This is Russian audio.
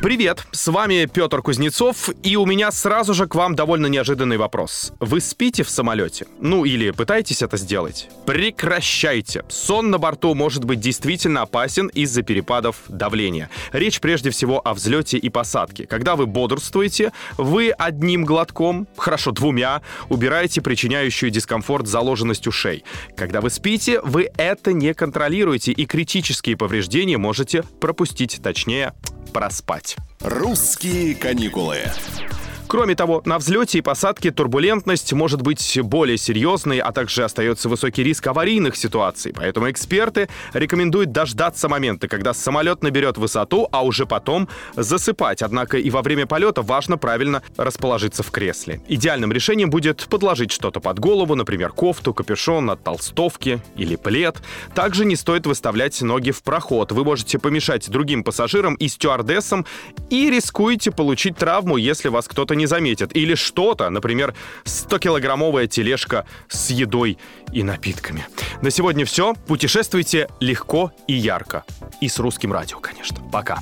Привет, с вами Петр Кузнецов, и у меня сразу же к вам довольно неожиданный вопрос. Вы спите в самолете? Ну или пытаетесь это сделать? Прекращайте. Сон на борту может быть действительно опасен из-за перепадов давления. Речь прежде всего о взлете и посадке. Когда вы бодрствуете, вы одним глотком, хорошо двумя, убираете причиняющую дискомфорт заложенность ушей. Когда вы спите, вы это не контролируете, и критические повреждения можете пропустить, точнее, проспать. «Русские каникулы». Кроме того, на взлете и посадке турбулентность может быть более серьезной, а также остается высокий риск аварийных ситуаций. Поэтому эксперты рекомендуют дождаться момента, когда самолет наберет высоту, а уже потом засыпать. Однако и во время полета важно правильно расположиться в кресле. Идеальным решением будет подложить что-то под голову, например, кофту, капюшон от толстовки или плед. Также не стоит выставлять ноги в проход. Вы можете помешать другим пассажирам и стюардессам и рискуете получить травму, если вас кто-то не не заметят. Или что-то, например, 100-килограммовая тележка с едой и напитками. На сегодня все. Путешествуйте легко и ярко. И с русским радио, конечно. Пока.